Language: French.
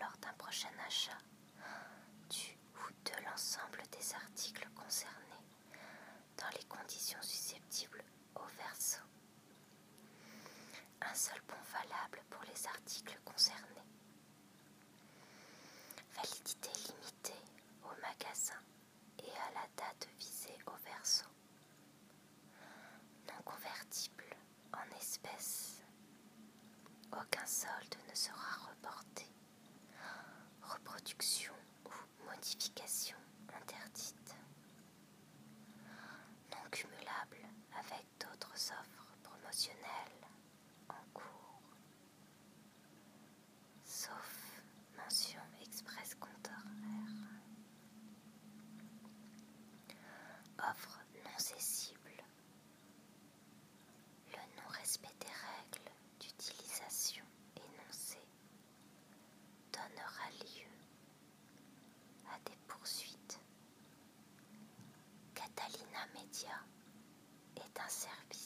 lors d'un prochain achat du ou de l'ensemble des articles concernés dans les conditions susceptibles au verso. Un seul bon valable pour les articles concernés. Validité limitée au magasin et à la date visée au verso. Non convertible en espèces. Aucun solde ne sera reporté. en cours, sauf mention express contraire. Offre non cessible. Le non-respect des règles d'utilisation énoncées donnera lieu à des poursuites. Catalina Media est un service